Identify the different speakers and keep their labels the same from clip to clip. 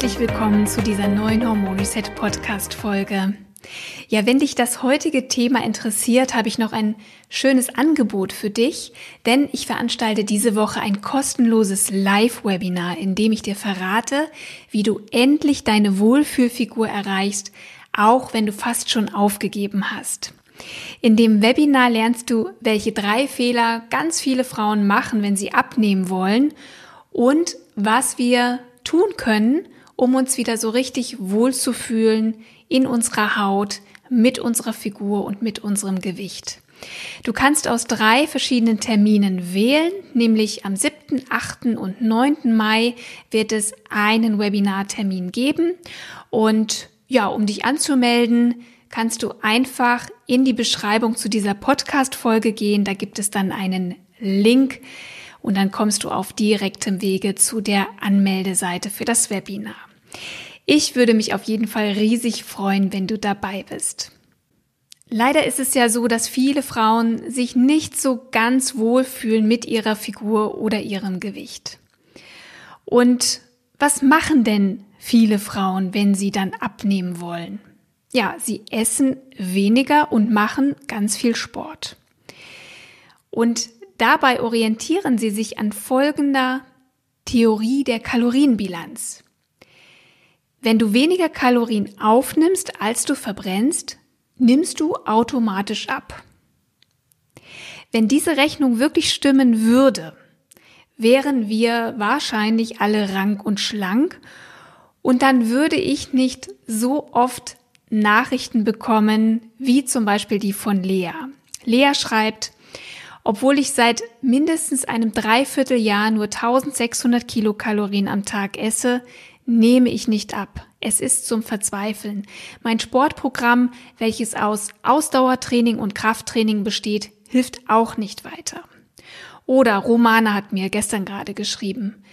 Speaker 1: Herzlich willkommen zu dieser neuen Hormon Podcast Folge. Ja, wenn dich das heutige Thema interessiert, habe ich noch ein schönes Angebot für dich, denn ich veranstalte diese Woche ein kostenloses Live-Webinar, in dem ich dir verrate, wie du endlich deine Wohlfühlfigur erreichst, auch wenn du fast schon aufgegeben hast. In dem Webinar lernst du, welche drei Fehler ganz viele Frauen machen, wenn sie abnehmen wollen und was wir tun können, um uns wieder so richtig wohlzufühlen in unserer Haut, mit unserer Figur und mit unserem Gewicht. Du kannst aus drei verschiedenen Terminen wählen, nämlich am 7., 8. und 9. Mai wird es einen Webinartermin geben. Und ja, um dich anzumelden, kannst du einfach in die Beschreibung zu dieser Podcast-Folge gehen. Da gibt es dann einen Link und dann kommst du auf direktem Wege zu der Anmeldeseite für das Webinar. Ich würde mich auf jeden Fall riesig freuen, wenn du dabei bist. Leider ist es ja so, dass viele Frauen sich nicht so ganz wohl fühlen mit ihrer Figur oder ihrem Gewicht. Und was machen denn viele Frauen, wenn sie dann abnehmen wollen? Ja, sie essen weniger und machen ganz viel Sport. Und dabei orientieren sie sich an folgender Theorie der Kalorienbilanz. Wenn du weniger Kalorien aufnimmst, als du verbrennst, nimmst du automatisch ab. Wenn diese Rechnung wirklich stimmen würde, wären wir wahrscheinlich alle rank und schlank und dann würde ich nicht so oft Nachrichten bekommen, wie zum Beispiel die von Lea. Lea schreibt, obwohl ich seit mindestens einem Dreivierteljahr nur 1600 Kilokalorien am Tag esse, nehme ich nicht ab. Es ist zum Verzweifeln. Mein Sportprogramm, welches aus Ausdauertraining und Krafttraining besteht, hilft auch nicht weiter. Oder Romana hat mir gestern gerade geschrieben.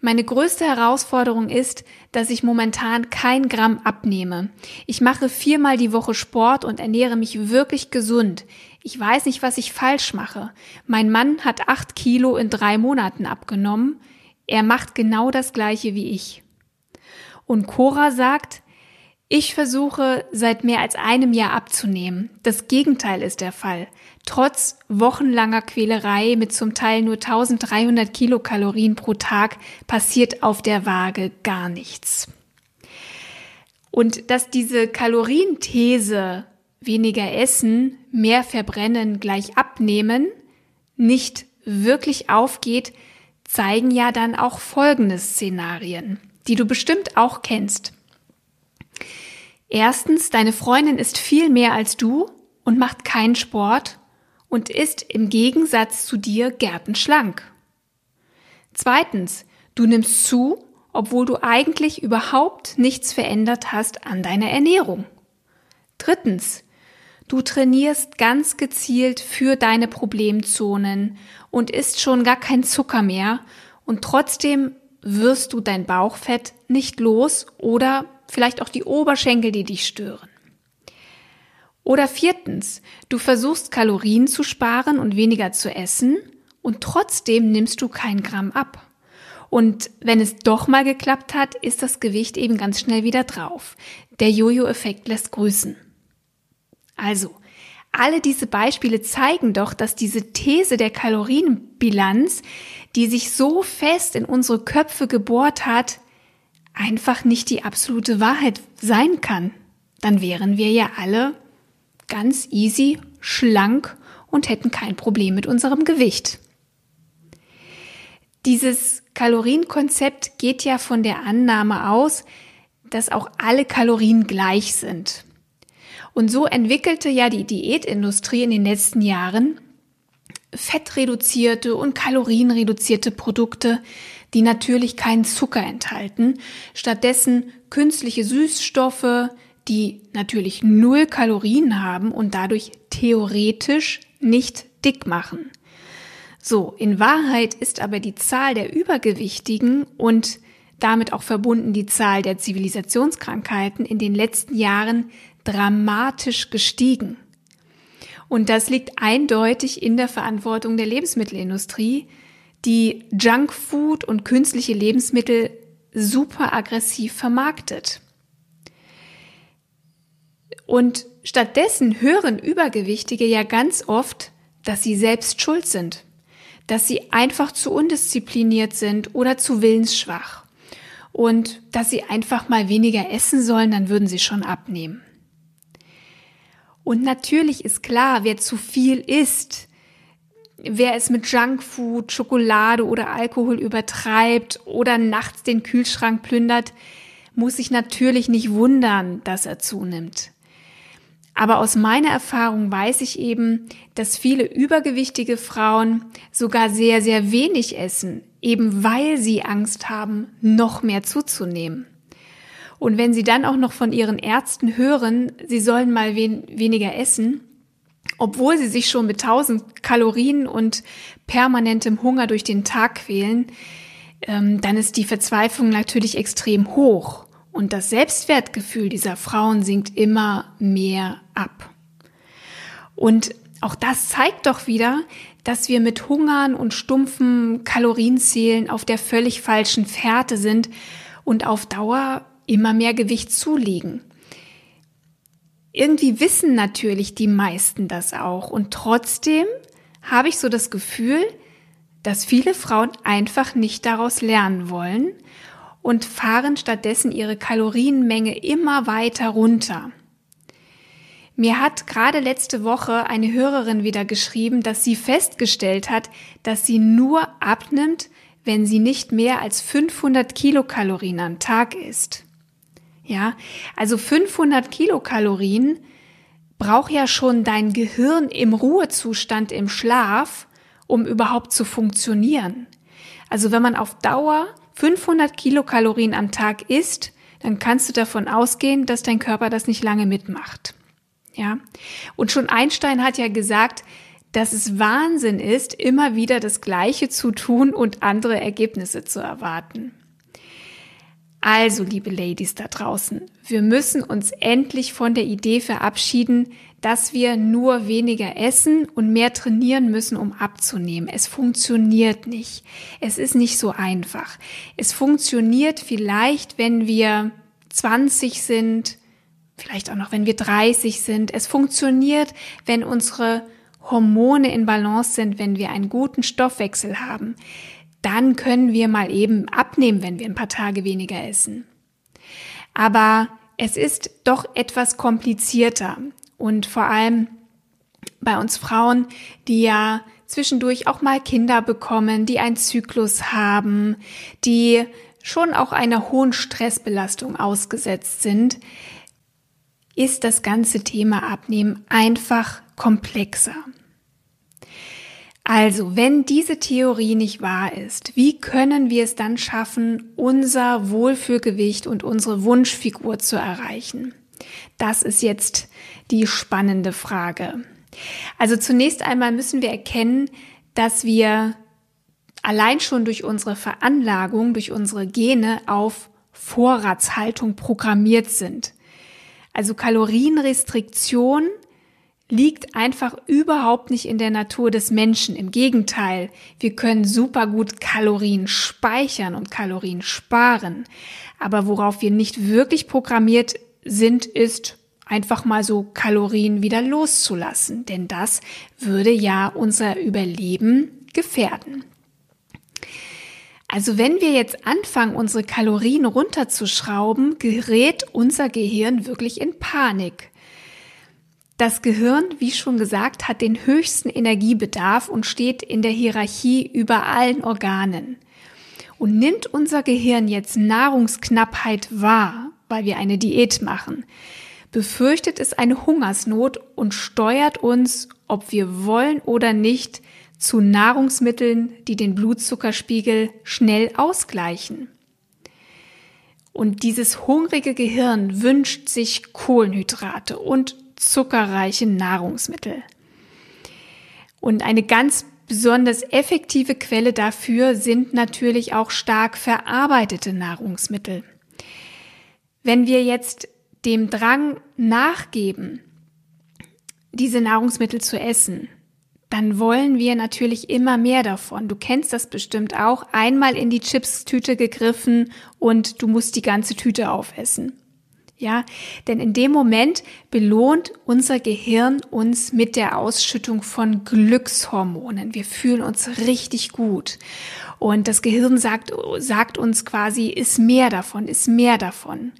Speaker 1: Meine größte Herausforderung ist, dass ich momentan kein Gramm abnehme. Ich mache viermal die Woche Sport und ernähre mich wirklich gesund. Ich weiß nicht, was ich falsch mache. Mein Mann hat acht Kilo in drei Monaten abgenommen. Er macht genau das gleiche wie ich. Und Cora sagt, ich versuche seit mehr als einem Jahr abzunehmen. Das Gegenteil ist der Fall. Trotz wochenlanger Quälerei mit zum Teil nur 1300 Kilokalorien pro Tag passiert auf der Waage gar nichts. Und dass diese Kalorienthese weniger essen, mehr verbrennen, gleich abnehmen, nicht wirklich aufgeht, zeigen ja dann auch folgende Szenarien die du bestimmt auch kennst. Erstens, deine Freundin ist viel mehr als du und macht keinen Sport und ist im Gegensatz zu dir gärtenschlank. Zweitens, du nimmst zu, obwohl du eigentlich überhaupt nichts verändert hast an deiner Ernährung. Drittens, du trainierst ganz gezielt für deine Problemzonen und isst schon gar kein Zucker mehr und trotzdem wirst du dein Bauchfett nicht los oder vielleicht auch die Oberschenkel, die dich stören. Oder viertens, du versuchst Kalorien zu sparen und weniger zu essen und trotzdem nimmst du kein Gramm ab. Und wenn es doch mal geklappt hat, ist das Gewicht eben ganz schnell wieder drauf. Der Jojo-Effekt lässt grüßen. Also, alle diese Beispiele zeigen doch, dass diese These der Kalorienbilanz, die sich so fest in unsere Köpfe gebohrt hat, einfach nicht die absolute Wahrheit sein kann. Dann wären wir ja alle ganz easy, schlank und hätten kein Problem mit unserem Gewicht. Dieses Kalorienkonzept geht ja von der Annahme aus, dass auch alle Kalorien gleich sind. Und so entwickelte ja die Diätindustrie in den letzten Jahren fettreduzierte und kalorienreduzierte Produkte, die natürlich keinen Zucker enthalten, stattdessen künstliche Süßstoffe, die natürlich null Kalorien haben und dadurch theoretisch nicht dick machen. So, in Wahrheit ist aber die Zahl der Übergewichtigen und damit auch verbunden die Zahl der Zivilisationskrankheiten in den letzten Jahren dramatisch gestiegen. Und das liegt eindeutig in der Verantwortung der Lebensmittelindustrie, die Junkfood und künstliche Lebensmittel super aggressiv vermarktet. Und stattdessen hören Übergewichtige ja ganz oft, dass sie selbst schuld sind, dass sie einfach zu undiszipliniert sind oder zu willensschwach und dass sie einfach mal weniger essen sollen, dann würden sie schon abnehmen. Und natürlich ist klar, wer zu viel isst, wer es mit Junkfood, Schokolade oder Alkohol übertreibt oder nachts den Kühlschrank plündert, muss sich natürlich nicht wundern, dass er zunimmt. Aber aus meiner Erfahrung weiß ich eben, dass viele übergewichtige Frauen sogar sehr, sehr wenig essen, eben weil sie Angst haben, noch mehr zuzunehmen. Und wenn sie dann auch noch von ihren Ärzten hören, sie sollen mal wen weniger essen, obwohl sie sich schon mit 1000 Kalorien und permanentem Hunger durch den Tag quälen, ähm, dann ist die Verzweiflung natürlich extrem hoch. Und das Selbstwertgefühl dieser Frauen sinkt immer mehr ab. Und auch das zeigt doch wieder, dass wir mit Hungern und stumpfen Kalorienzählen auf der völlig falschen Fährte sind und auf Dauer immer mehr Gewicht zulegen. Irgendwie wissen natürlich die meisten das auch und trotzdem habe ich so das Gefühl, dass viele Frauen einfach nicht daraus lernen wollen und fahren stattdessen ihre Kalorienmenge immer weiter runter. Mir hat gerade letzte Woche eine Hörerin wieder geschrieben, dass sie festgestellt hat, dass sie nur abnimmt, wenn sie nicht mehr als 500 Kilokalorien am Tag isst. Ja, also 500 Kilokalorien braucht ja schon dein Gehirn im Ruhezustand im Schlaf, um überhaupt zu funktionieren. Also wenn man auf Dauer 500 Kilokalorien am Tag isst, dann kannst du davon ausgehen, dass dein Körper das nicht lange mitmacht. Ja. Und schon Einstein hat ja gesagt, dass es Wahnsinn ist, immer wieder das Gleiche zu tun und andere Ergebnisse zu erwarten. Also, liebe Ladies da draußen, wir müssen uns endlich von der Idee verabschieden, dass wir nur weniger essen und mehr trainieren müssen, um abzunehmen. Es funktioniert nicht. Es ist nicht so einfach. Es funktioniert vielleicht, wenn wir 20 sind, vielleicht auch noch, wenn wir 30 sind. Es funktioniert, wenn unsere Hormone in Balance sind, wenn wir einen guten Stoffwechsel haben dann können wir mal eben abnehmen, wenn wir ein paar Tage weniger essen. Aber es ist doch etwas komplizierter und vor allem bei uns Frauen, die ja zwischendurch auch mal Kinder bekommen, die einen Zyklus haben, die schon auch einer hohen Stressbelastung ausgesetzt sind, ist das ganze Thema Abnehmen einfach komplexer. Also, wenn diese Theorie nicht wahr ist, wie können wir es dann schaffen, unser Wohlfühlgewicht und unsere Wunschfigur zu erreichen? Das ist jetzt die spannende Frage. Also zunächst einmal müssen wir erkennen, dass wir allein schon durch unsere Veranlagung, durch unsere Gene auf Vorratshaltung programmiert sind. Also Kalorienrestriktion liegt einfach überhaupt nicht in der Natur des Menschen. Im Gegenteil, wir können super gut Kalorien speichern und Kalorien sparen. Aber worauf wir nicht wirklich programmiert sind, ist einfach mal so Kalorien wieder loszulassen. Denn das würde ja unser Überleben gefährden. Also wenn wir jetzt anfangen, unsere Kalorien runterzuschrauben, gerät unser Gehirn wirklich in Panik. Das Gehirn, wie schon gesagt, hat den höchsten Energiebedarf und steht in der Hierarchie über allen Organen. Und nimmt unser Gehirn jetzt Nahrungsknappheit wahr, weil wir eine Diät machen, befürchtet es eine Hungersnot und steuert uns, ob wir wollen oder nicht, zu Nahrungsmitteln, die den Blutzuckerspiegel schnell ausgleichen. Und dieses hungrige Gehirn wünscht sich Kohlenhydrate und zuckerreiche Nahrungsmittel. Und eine ganz besonders effektive Quelle dafür sind natürlich auch stark verarbeitete Nahrungsmittel. Wenn wir jetzt dem Drang nachgeben, diese Nahrungsmittel zu essen, dann wollen wir natürlich immer mehr davon. Du kennst das bestimmt auch. Einmal in die Chips-Tüte gegriffen und du musst die ganze Tüte aufessen. Ja, denn in dem Moment belohnt unser Gehirn uns mit der Ausschüttung von Glückshormonen. Wir fühlen uns richtig gut. Und das Gehirn sagt, sagt uns quasi, ist mehr davon, ist mehr davon.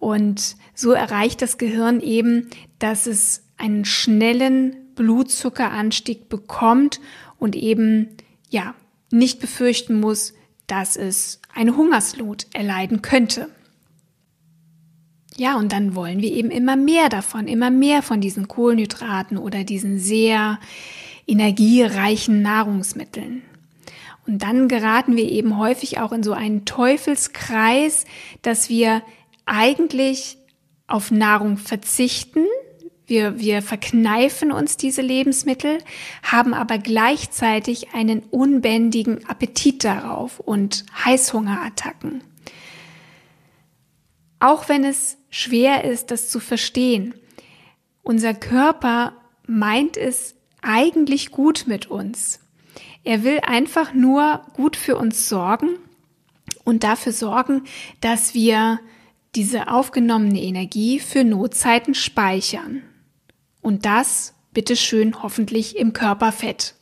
Speaker 1: Und so erreicht das Gehirn eben, dass es einen schnellen Blutzuckeranstieg bekommt und eben, ja, nicht befürchten muss, dass es eine Hungersnot erleiden könnte. Ja, und dann wollen wir eben immer mehr davon, immer mehr von diesen Kohlenhydraten oder diesen sehr energiereichen Nahrungsmitteln. Und dann geraten wir eben häufig auch in so einen Teufelskreis, dass wir eigentlich auf Nahrung verzichten. Wir, wir verkneifen uns diese Lebensmittel, haben aber gleichzeitig einen unbändigen Appetit darauf und Heißhungerattacken. Auch wenn es schwer ist, das zu verstehen. Unser Körper meint es eigentlich gut mit uns. Er will einfach nur gut für uns sorgen und dafür sorgen, dass wir diese aufgenommene Energie für Notzeiten speichern. Und das bitteschön hoffentlich im Körperfett.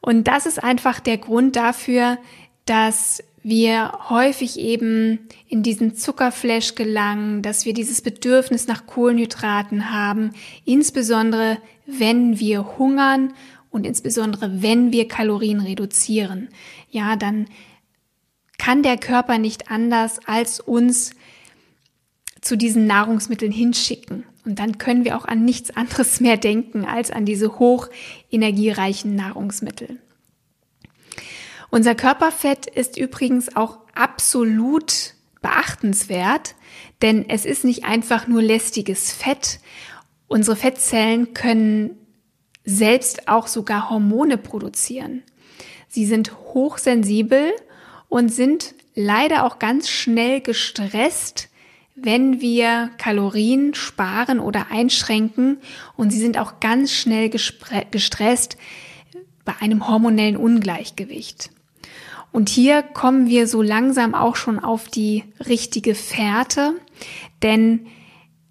Speaker 1: Und das ist einfach der Grund dafür, dass wir häufig eben in diesen Zuckerflash gelangen, dass wir dieses Bedürfnis nach Kohlenhydraten haben, insbesondere wenn wir hungern und insbesondere wenn wir Kalorien reduzieren. Ja, dann kann der Körper nicht anders als uns zu diesen Nahrungsmitteln hinschicken. Und dann können wir auch an nichts anderes mehr denken als an diese hoch energiereichen Nahrungsmittel. Unser Körperfett ist übrigens auch absolut beachtenswert, denn es ist nicht einfach nur lästiges Fett. Unsere Fettzellen können selbst auch sogar Hormone produzieren. Sie sind hochsensibel und sind leider auch ganz schnell gestresst, wenn wir Kalorien sparen oder einschränken und sie sind auch ganz schnell gestresst bei einem hormonellen Ungleichgewicht. Und hier kommen wir so langsam auch schon auf die richtige Fährte, denn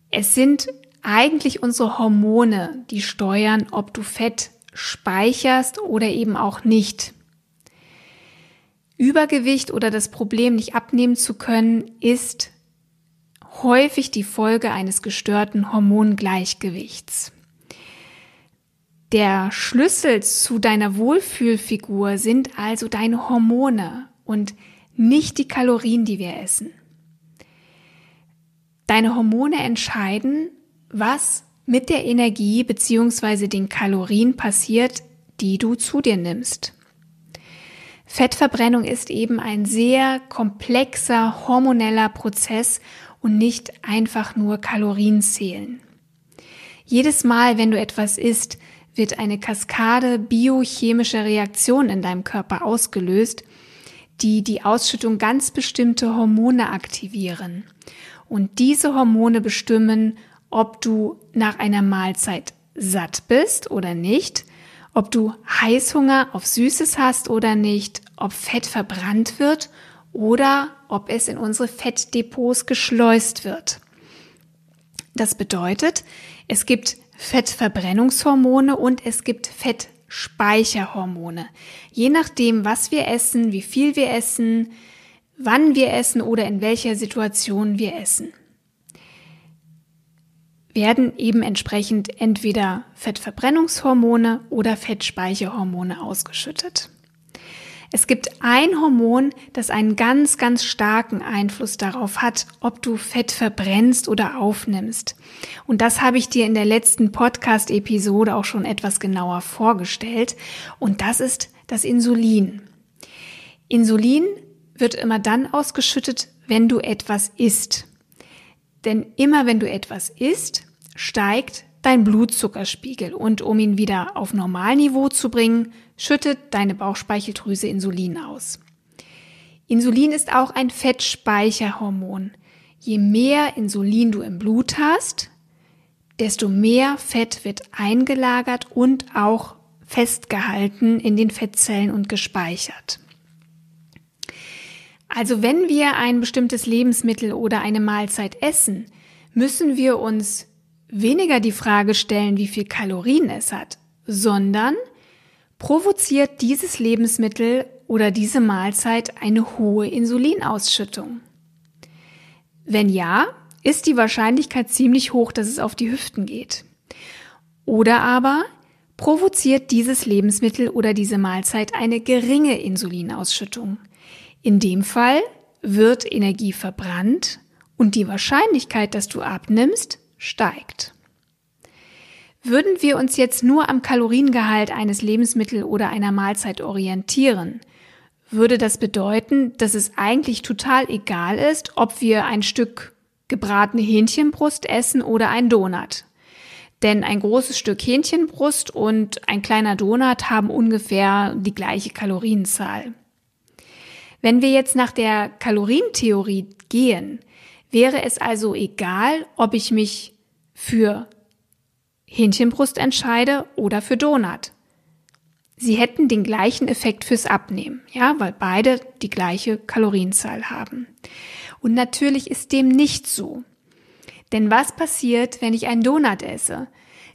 Speaker 1: es sind eigentlich unsere Hormone, die steuern, ob du Fett speicherst oder eben auch nicht. Übergewicht oder das Problem, nicht abnehmen zu können, ist häufig die Folge eines gestörten Hormongleichgewichts. Der Schlüssel zu deiner Wohlfühlfigur sind also deine Hormone und nicht die Kalorien, die wir essen. Deine Hormone entscheiden, was mit der Energie bzw. den Kalorien passiert, die du zu dir nimmst. Fettverbrennung ist eben ein sehr komplexer hormoneller Prozess und nicht einfach nur Kalorien zählen. Jedes Mal, wenn du etwas isst, wird eine Kaskade biochemischer Reaktionen in deinem Körper ausgelöst, die die Ausschüttung ganz bestimmte Hormone aktivieren. Und diese Hormone bestimmen, ob du nach einer Mahlzeit satt bist oder nicht, ob du Heißhunger auf Süßes hast oder nicht, ob Fett verbrannt wird oder ob es in unsere Fettdepots geschleust wird. Das bedeutet, es gibt Fettverbrennungshormone und es gibt Fettspeicherhormone. Je nachdem, was wir essen, wie viel wir essen, wann wir essen oder in welcher Situation wir essen, werden eben entsprechend entweder Fettverbrennungshormone oder Fettspeicherhormone ausgeschüttet. Es gibt ein Hormon, das einen ganz, ganz starken Einfluss darauf hat, ob du Fett verbrennst oder aufnimmst. Und das habe ich dir in der letzten Podcast-Episode auch schon etwas genauer vorgestellt. Und das ist das Insulin. Insulin wird immer dann ausgeschüttet, wenn du etwas isst. Denn immer wenn du etwas isst, steigt dein Blutzuckerspiegel und um ihn wieder auf Normalniveau zu bringen, schüttet deine Bauchspeicheldrüse Insulin aus. Insulin ist auch ein Fettspeicherhormon. Je mehr Insulin du im Blut hast, desto mehr Fett wird eingelagert und auch festgehalten in den Fettzellen und gespeichert. Also wenn wir ein bestimmtes Lebensmittel oder eine Mahlzeit essen, müssen wir uns weniger die Frage stellen, wie viel Kalorien es hat, sondern provoziert dieses Lebensmittel oder diese Mahlzeit eine hohe Insulinausschüttung? Wenn ja, ist die Wahrscheinlichkeit ziemlich hoch, dass es auf die Hüften geht. Oder aber provoziert dieses Lebensmittel oder diese Mahlzeit eine geringe Insulinausschüttung. In dem Fall wird Energie verbrannt und die Wahrscheinlichkeit, dass du abnimmst, steigt. Würden wir uns jetzt nur am Kaloriengehalt eines Lebensmittels oder einer Mahlzeit orientieren, würde das bedeuten, dass es eigentlich total egal ist, ob wir ein Stück gebratene Hähnchenbrust essen oder ein Donut. Denn ein großes Stück Hähnchenbrust und ein kleiner Donut haben ungefähr die gleiche Kalorienzahl. Wenn wir jetzt nach der Kalorientheorie gehen, wäre es also egal, ob ich mich für Hähnchenbrust entscheide oder für Donut. Sie hätten den gleichen Effekt fürs Abnehmen, ja, weil beide die gleiche Kalorienzahl haben. Und natürlich ist dem nicht so. Denn was passiert, wenn ich einen Donut esse?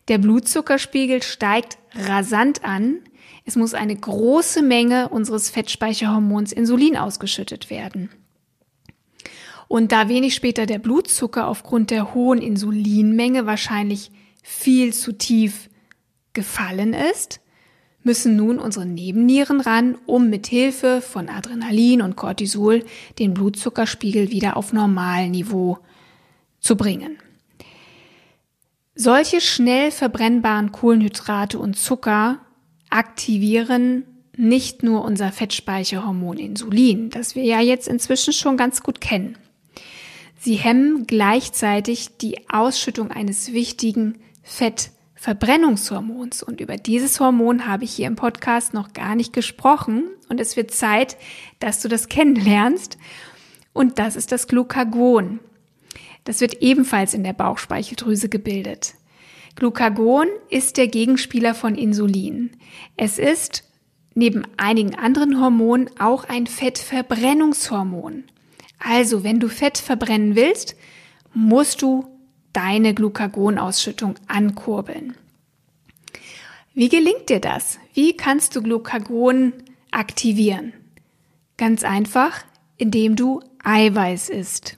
Speaker 1: Der Blutzuckerspiegel steigt rasant an. Es muss eine große Menge unseres Fettspeicherhormons Insulin ausgeschüttet werden. Und da wenig später der Blutzucker aufgrund der hohen Insulinmenge wahrscheinlich viel zu tief gefallen ist, müssen nun unsere Nebennieren ran, um mit Hilfe von Adrenalin und Cortisol den Blutzuckerspiegel wieder auf Normalniveau zu bringen. Solche schnell verbrennbaren Kohlenhydrate und Zucker aktivieren nicht nur unser Fettspeicherhormon Insulin, das wir ja jetzt inzwischen schon ganz gut kennen. Sie hemmen gleichzeitig die Ausschüttung eines wichtigen Fettverbrennungshormons. Und über dieses Hormon habe ich hier im Podcast noch gar nicht gesprochen. Und es wird Zeit, dass du das kennenlernst. Und das ist das Glucagon. Das wird ebenfalls in der Bauchspeicheldrüse gebildet. Glucagon ist der Gegenspieler von Insulin. Es ist neben einigen anderen Hormonen auch ein Fettverbrennungshormon. Also, wenn du Fett verbrennen willst, musst du deine Glucagonausschüttung ankurbeln. Wie gelingt dir das? Wie kannst du Glucagon aktivieren? Ganz einfach, indem du Eiweiß isst.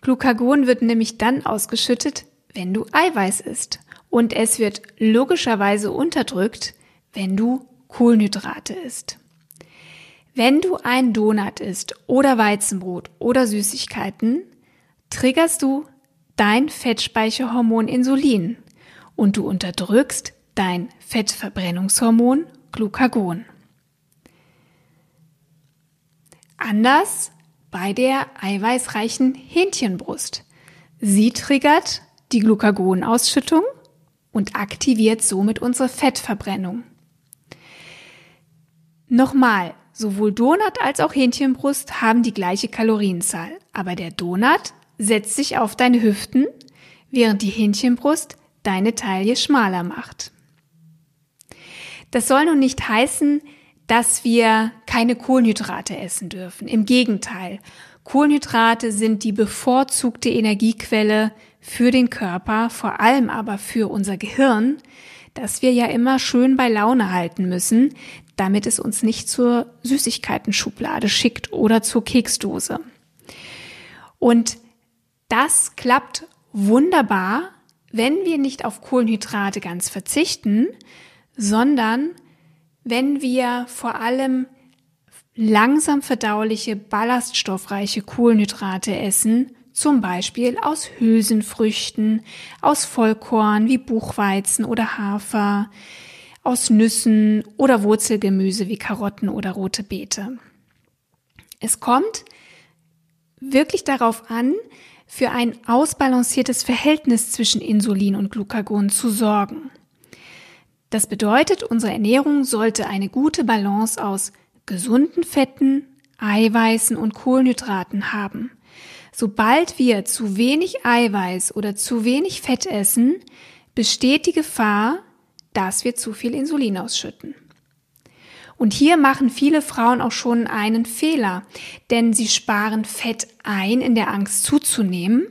Speaker 1: Glucagon wird nämlich dann ausgeschüttet, wenn du Eiweiß isst. Und es wird logischerweise unterdrückt, wenn du Kohlenhydrate isst. Wenn du einen Donut isst oder Weizenbrot oder Süßigkeiten, triggerst du dein Fettspeicherhormon Insulin und du unterdrückst dein Fettverbrennungshormon Glucagon. Anders bei der eiweißreichen Hähnchenbrust. Sie triggert die Glucagonausschüttung und aktiviert somit unsere Fettverbrennung. Nochmal, sowohl Donut als auch Hähnchenbrust haben die gleiche Kalorienzahl, aber der Donut setzt sich auf deine Hüften, während die Hähnchenbrust deine Taille schmaler macht. Das soll nun nicht heißen, dass wir keine Kohlenhydrate essen dürfen. Im Gegenteil, Kohlenhydrate sind die bevorzugte Energiequelle für den Körper, vor allem aber für unser Gehirn, das wir ja immer schön bei Laune halten müssen, damit es uns nicht zur Süßigkeiten-Schublade schickt oder zur Keksdose. Und das klappt wunderbar, wenn wir nicht auf Kohlenhydrate ganz verzichten, sondern wenn wir vor allem langsam verdauliche, ballaststoffreiche Kohlenhydrate essen, zum Beispiel aus Hülsenfrüchten, aus Vollkorn wie Buchweizen oder Hafer, aus Nüssen oder Wurzelgemüse wie Karotten oder rote Beete. Es kommt wirklich darauf an, für ein ausbalanciertes Verhältnis zwischen Insulin und Glucagon zu sorgen. Das bedeutet, unsere Ernährung sollte eine gute Balance aus gesunden Fetten, Eiweißen und Kohlenhydraten haben. Sobald wir zu wenig Eiweiß oder zu wenig Fett essen, besteht die Gefahr, dass wir zu viel Insulin ausschütten. Und hier machen viele Frauen auch schon einen Fehler, denn sie sparen Fett ein in der Angst zuzunehmen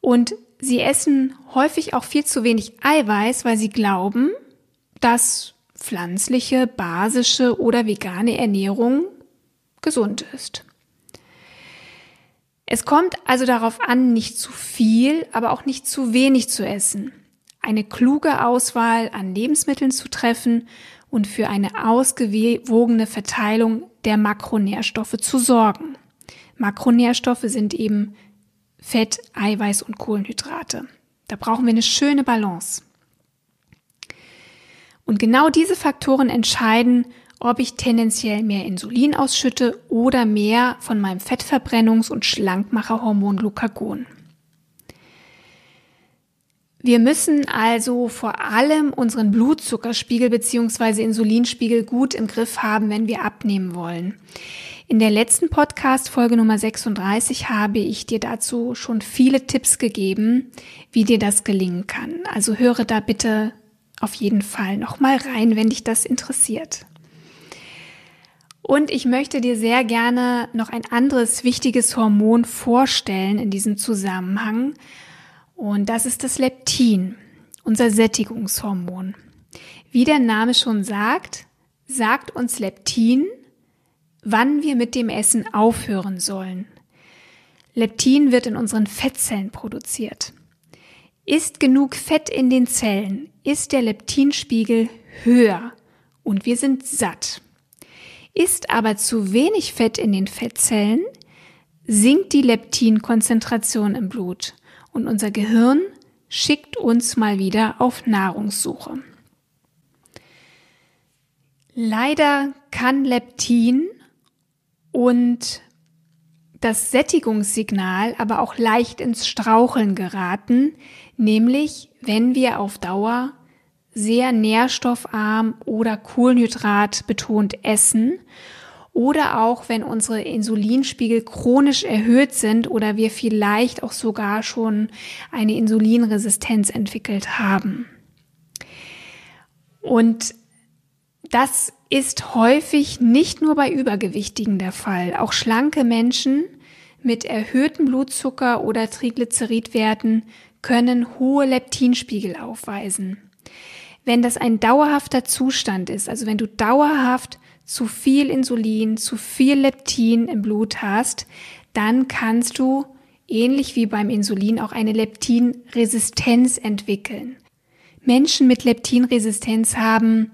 Speaker 1: und sie essen häufig auch viel zu wenig Eiweiß, weil sie glauben, dass pflanzliche, basische oder vegane Ernährung gesund ist. Es kommt also darauf an, nicht zu viel, aber auch nicht zu wenig zu essen, eine kluge Auswahl an Lebensmitteln zu treffen und für eine ausgewogene Verteilung der Makronährstoffe zu sorgen. Makronährstoffe sind eben Fett, Eiweiß und Kohlenhydrate. Da brauchen wir eine schöne Balance. Und genau diese Faktoren entscheiden, ob ich tendenziell mehr Insulin ausschütte oder mehr von meinem Fettverbrennungs- und Schlankmacherhormon Glucagon. Wir müssen also vor allem unseren Blutzuckerspiegel bzw. Insulinspiegel gut im Griff haben, wenn wir abnehmen wollen. In der letzten Podcast Folge Nummer 36 habe ich dir dazu schon viele Tipps gegeben, wie dir das gelingen kann. Also höre da bitte auf jeden Fall nochmal rein, wenn dich das interessiert. Und ich möchte dir sehr gerne noch ein anderes wichtiges Hormon vorstellen in diesem Zusammenhang. Und das ist das Leptin, unser Sättigungshormon. Wie der Name schon sagt, sagt uns Leptin, wann wir mit dem Essen aufhören sollen. Leptin wird in unseren Fettzellen produziert. Ist genug Fett in den Zellen, ist der Leptinspiegel höher und wir sind satt. Ist aber zu wenig Fett in den Fettzellen, sinkt die Leptinkonzentration im Blut und unser Gehirn schickt uns mal wieder auf Nahrungssuche. Leider kann Leptin und das Sättigungssignal aber auch leicht ins Straucheln geraten, nämlich wenn wir auf Dauer sehr nährstoffarm oder Kohlenhydrat betont essen oder auch wenn unsere Insulinspiegel chronisch erhöht sind oder wir vielleicht auch sogar schon eine Insulinresistenz entwickelt haben. Und das ist häufig nicht nur bei Übergewichtigen der Fall. Auch schlanke Menschen mit erhöhtem Blutzucker oder Triglyceridwerten können hohe Leptinspiegel aufweisen. Wenn das ein dauerhafter Zustand ist, also wenn du dauerhaft zu viel Insulin, zu viel Leptin im Blut hast, dann kannst du ähnlich wie beim Insulin auch eine Leptinresistenz entwickeln. Menschen mit Leptinresistenz haben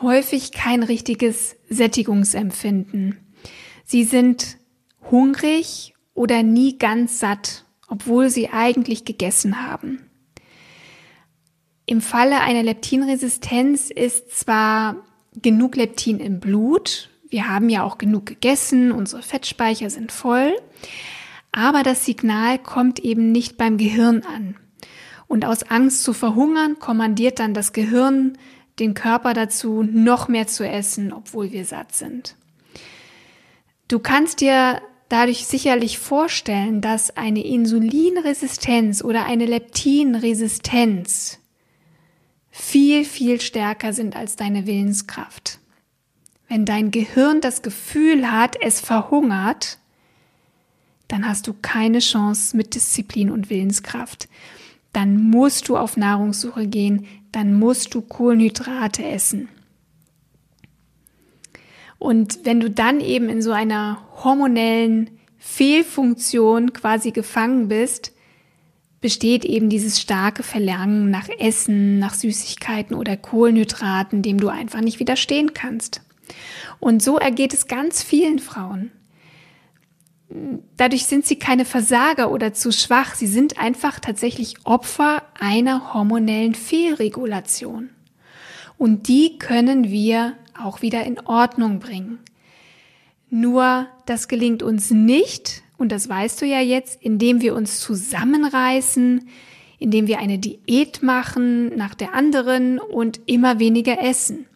Speaker 1: häufig kein richtiges Sättigungsempfinden. Sie sind hungrig oder nie ganz satt, obwohl sie eigentlich gegessen haben. Im Falle einer Leptinresistenz ist zwar genug Leptin im Blut, wir haben ja auch genug gegessen, unsere Fettspeicher sind voll, aber das Signal kommt eben nicht beim Gehirn an. Und aus Angst zu verhungern kommandiert dann das Gehirn den Körper dazu, noch mehr zu essen, obwohl wir satt sind. Du kannst dir dadurch sicherlich vorstellen, dass eine Insulinresistenz oder eine Leptinresistenz viel, viel stärker sind als deine Willenskraft. Wenn dein Gehirn das Gefühl hat, es verhungert, dann hast du keine Chance mit Disziplin und Willenskraft. Dann musst du auf Nahrungssuche gehen, dann musst du Kohlenhydrate essen. Und wenn du dann eben in so einer hormonellen Fehlfunktion quasi gefangen bist, besteht eben dieses starke Verlangen nach Essen, nach Süßigkeiten oder Kohlenhydraten, dem du einfach nicht widerstehen kannst. Und so ergeht es ganz vielen Frauen. Dadurch sind sie keine Versager oder zu schwach, sie sind einfach tatsächlich Opfer einer hormonellen Fehlregulation. Und die können wir auch wieder in Ordnung bringen. Nur das gelingt uns nicht, und das weißt du ja jetzt, indem wir uns zusammenreißen, indem wir eine Diät machen nach der anderen und immer weniger essen,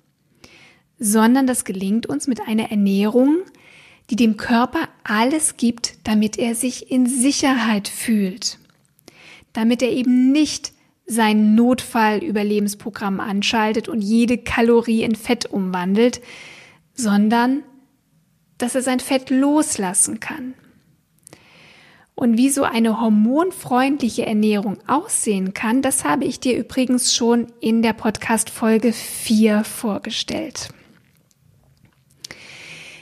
Speaker 1: sondern das gelingt uns mit einer Ernährung, die dem Körper alles gibt, damit er sich in Sicherheit fühlt, damit er eben nicht sein Notfall-Überlebensprogramm anschaltet und jede Kalorie in Fett umwandelt, sondern dass er sein Fett loslassen kann. Und wie so eine hormonfreundliche Ernährung aussehen kann, das habe ich dir übrigens schon in der Podcast Folge 4 vorgestellt.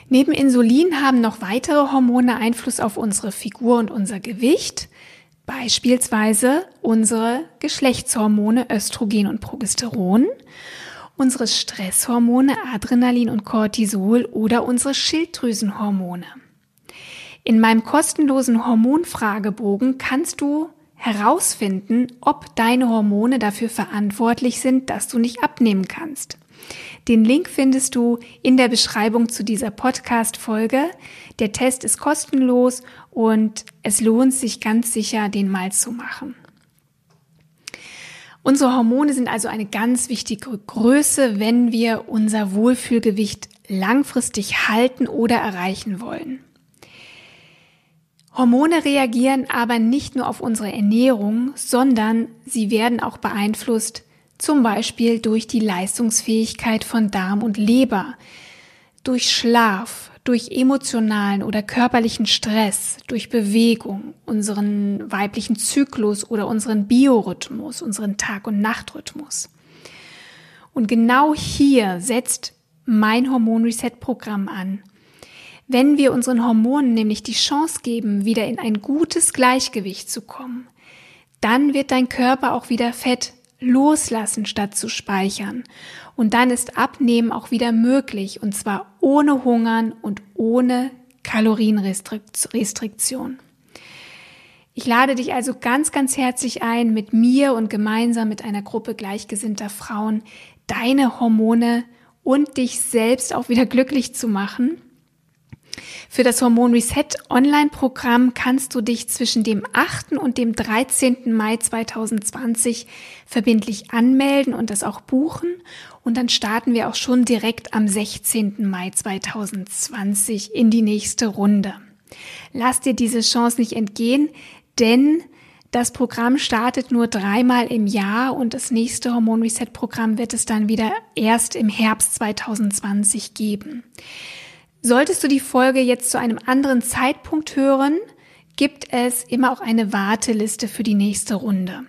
Speaker 1: Neben Insulin haben noch weitere Hormone Einfluss auf unsere Figur und unser Gewicht, beispielsweise unsere Geschlechtshormone Östrogen und Progesteron, unsere Stresshormone Adrenalin und Cortisol oder unsere Schilddrüsenhormone. In meinem kostenlosen Hormonfragebogen kannst du herausfinden, ob deine Hormone dafür verantwortlich sind, dass du nicht abnehmen kannst. Den Link findest du in der Beschreibung zu dieser Podcast-Folge. Der Test ist kostenlos und es lohnt sich ganz sicher, den mal zu machen. Unsere Hormone sind also eine ganz wichtige Größe, wenn wir unser Wohlfühlgewicht langfristig halten oder erreichen wollen. Hormone reagieren aber nicht nur auf unsere Ernährung, sondern sie werden auch beeinflusst, zum Beispiel durch die Leistungsfähigkeit von Darm und Leber, durch Schlaf, durch emotionalen oder körperlichen Stress, durch Bewegung, unseren weiblichen Zyklus oder unseren Biorhythmus, unseren Tag- und Nachtrhythmus. Und genau hier setzt mein Hormon-Reset-Programm an. Wenn wir unseren Hormonen nämlich die Chance geben, wieder in ein gutes Gleichgewicht zu kommen, dann wird dein Körper auch wieder Fett loslassen, statt zu speichern. Und dann ist Abnehmen auch wieder möglich, und zwar ohne Hungern und ohne Kalorienrestriktion. Ich lade dich also ganz, ganz herzlich ein, mit mir und gemeinsam mit einer Gruppe gleichgesinnter Frauen deine Hormone und dich selbst auch wieder glücklich zu machen für das Hormon Reset Online-Programm kannst du dich zwischen dem 8. und dem 13. Mai 2020 verbindlich anmelden und das auch buchen. Und dann starten wir auch schon direkt am 16. Mai 2020 in die nächste Runde. Lass dir diese Chance nicht entgehen, denn das Programm startet nur dreimal im Jahr und das nächste Hormon Reset Programm wird es dann wieder erst im Herbst 2020 geben. Solltest du die Folge jetzt zu einem anderen Zeitpunkt hören, gibt es immer auch eine Warteliste für die nächste Runde.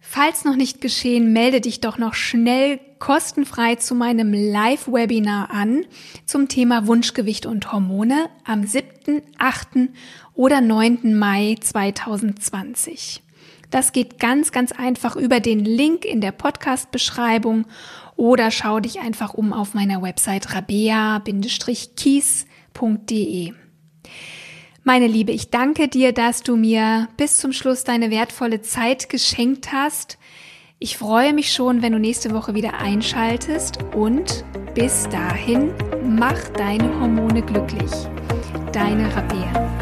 Speaker 1: Falls noch nicht geschehen, melde dich doch noch schnell kostenfrei zu meinem Live-Webinar an zum Thema Wunschgewicht und Hormone am 7., 8. oder 9. Mai 2020. Das geht ganz, ganz einfach über den Link in der Podcast-Beschreibung oder schau dich einfach um auf meiner Website rabea-kies.de. Meine Liebe, ich danke dir, dass du mir bis zum Schluss deine wertvolle Zeit geschenkt hast. Ich freue mich schon, wenn du nächste Woche wieder einschaltest und bis dahin mach deine Hormone glücklich. Deine Rabea.